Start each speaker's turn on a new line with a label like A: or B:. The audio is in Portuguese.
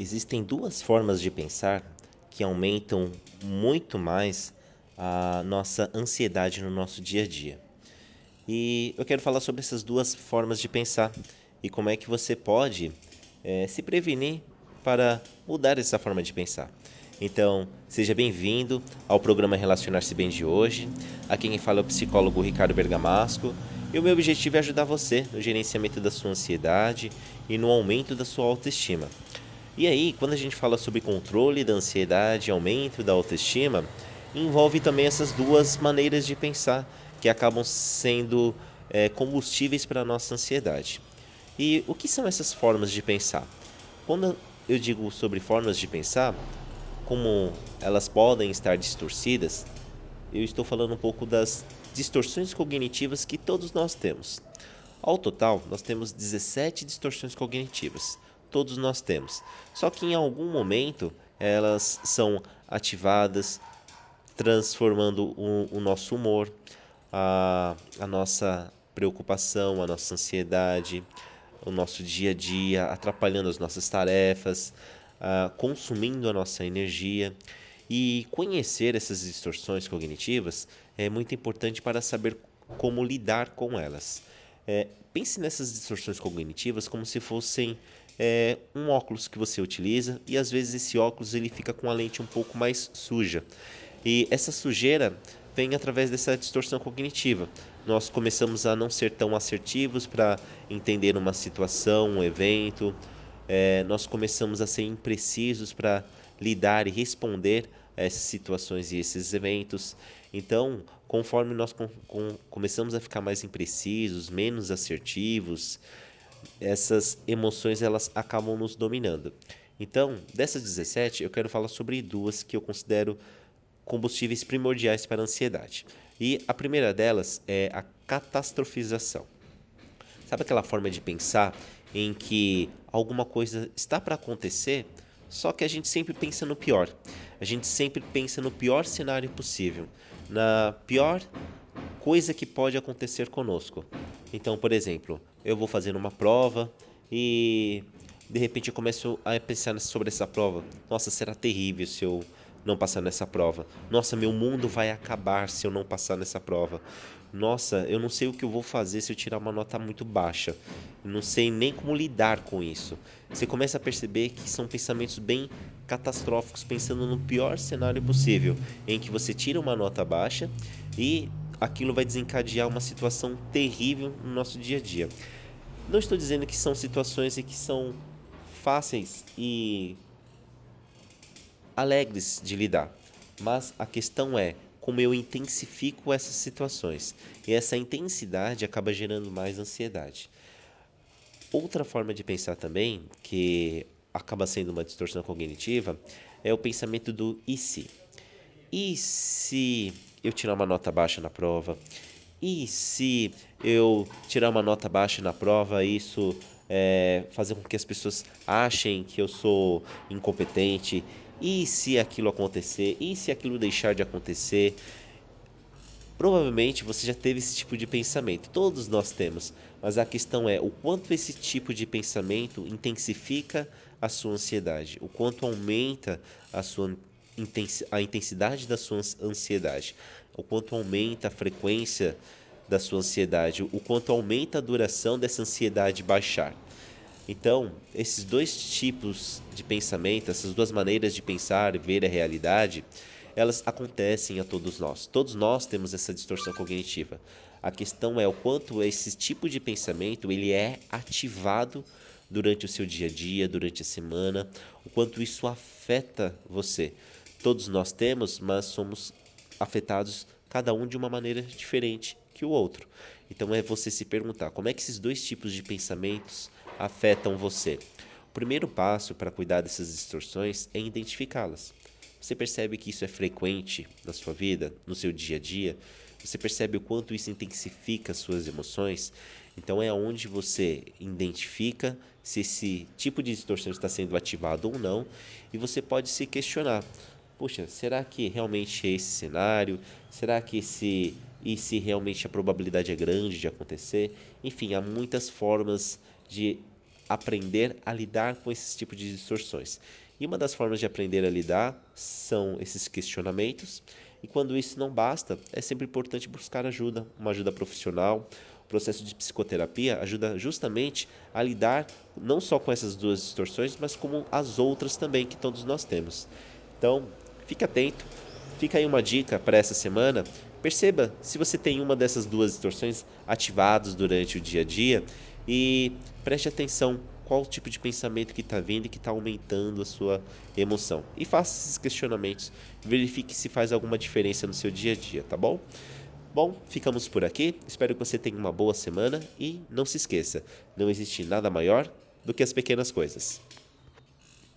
A: Existem duas formas de pensar que aumentam muito mais a nossa ansiedade no nosso dia a dia. E eu quero falar sobre essas duas formas de pensar e como é que você pode é, se prevenir para mudar essa forma de pensar. Então, seja bem-vindo ao programa Relacionar-se Bem de hoje. Aqui quem fala é o psicólogo Ricardo Bergamasco. E o meu objetivo é ajudar você no gerenciamento da sua ansiedade e no aumento da sua autoestima. E aí, quando a gente fala sobre controle da ansiedade, aumento da autoestima, envolve também essas duas maneiras de pensar que acabam sendo é, combustíveis para a nossa ansiedade. E o que são essas formas de pensar? Quando eu digo sobre formas de pensar, como elas podem estar distorcidas, eu estou falando um pouco das distorções cognitivas que todos nós temos. Ao total, nós temos 17 distorções cognitivas todos nós temos. Só que em algum momento elas são ativadas, transformando o, o nosso humor, a, a nossa preocupação, a nossa ansiedade, o nosso dia a dia, atrapalhando as nossas tarefas, consumindo a nossa energia. E conhecer essas distorções cognitivas é muito importante para saber como lidar com elas. É, pense nessas distorções cognitivas como se fossem é um óculos que você utiliza e às vezes esse óculos ele fica com a lente um pouco mais suja. E essa sujeira vem através dessa distorção cognitiva. Nós começamos a não ser tão assertivos para entender uma situação, um evento. É, nós começamos a ser imprecisos para lidar e responder a essas situações e esses eventos. Então, conforme nós com, com, começamos a ficar mais imprecisos, menos assertivos, essas emoções elas acabam nos dominando. Então, dessas 17, eu quero falar sobre duas que eu considero combustíveis primordiais para a ansiedade. E a primeira delas é a catastrofização. Sabe aquela forma de pensar em que alguma coisa está para acontecer, só que a gente sempre pensa no pior. A gente sempre pensa no pior cenário possível, na pior coisa que pode acontecer conosco. Então, por exemplo, eu vou fazendo uma prova e de repente eu começo a pensar sobre essa prova. Nossa, será terrível se eu não passar nessa prova. Nossa, meu mundo vai acabar se eu não passar nessa prova. Nossa, eu não sei o que eu vou fazer se eu tirar uma nota muito baixa. não sei nem como lidar com isso. Você começa a perceber que são pensamentos bem catastróficos, pensando no pior cenário possível, em que você tira uma nota baixa e aquilo vai desencadear uma situação terrível no nosso dia a dia. Não estou dizendo que são situações que são fáceis e alegres de lidar, mas a questão é como eu intensifico essas situações e essa intensidade acaba gerando mais ansiedade. Outra forma de pensar também, que acaba sendo uma distorção cognitiva, é o pensamento do e se. E se eu tirar uma nota baixa na prova? E se eu tirar uma nota baixa na prova, isso é, fazer com que as pessoas achem que eu sou incompetente? E se aquilo acontecer? E se aquilo deixar de acontecer? Provavelmente você já teve esse tipo de pensamento, todos nós temos, mas a questão é o quanto esse tipo de pensamento intensifica a sua ansiedade, o quanto aumenta a sua a intensidade da sua ansiedade, o quanto aumenta a frequência da sua ansiedade, o quanto aumenta a duração dessa ansiedade baixar. Então, esses dois tipos de pensamento, essas duas maneiras de pensar e ver a realidade, elas acontecem a todos nós. Todos nós temos essa distorção cognitiva. A questão é o quanto esse tipo de pensamento ele é ativado durante o seu dia a dia, durante a semana, o quanto isso afeta você. Todos nós temos, mas somos afetados cada um de uma maneira diferente que o outro. Então é você se perguntar como é que esses dois tipos de pensamentos afetam você. O primeiro passo para cuidar dessas distorções é identificá-las. Você percebe que isso é frequente na sua vida, no seu dia a dia? Você percebe o quanto isso intensifica suas emoções? Então é onde você identifica se esse tipo de distorção está sendo ativado ou não, e você pode se questionar: puxa, será que realmente é esse cenário? Será que esse e se realmente a probabilidade é grande de acontecer? Enfim, há muitas formas de aprender a lidar com esse tipo de distorções. E uma das formas de aprender a lidar são esses questionamentos. E quando isso não basta, é sempre importante buscar ajuda, uma ajuda profissional. O processo de psicoterapia ajuda justamente a lidar não só com essas duas distorções, mas com as outras também que todos nós temos. Então, fique atento. Fica aí uma dica para essa semana. Perceba se você tem uma dessas duas distorções ativadas durante o dia a dia e preste atenção qual o tipo de pensamento que está vindo e que está aumentando a sua emoção. E faça esses questionamentos, verifique se faz alguma diferença no seu dia a dia, tá bom? Bom, ficamos por aqui. Espero que você tenha uma boa semana e não se esqueça: não existe nada maior do que as pequenas coisas.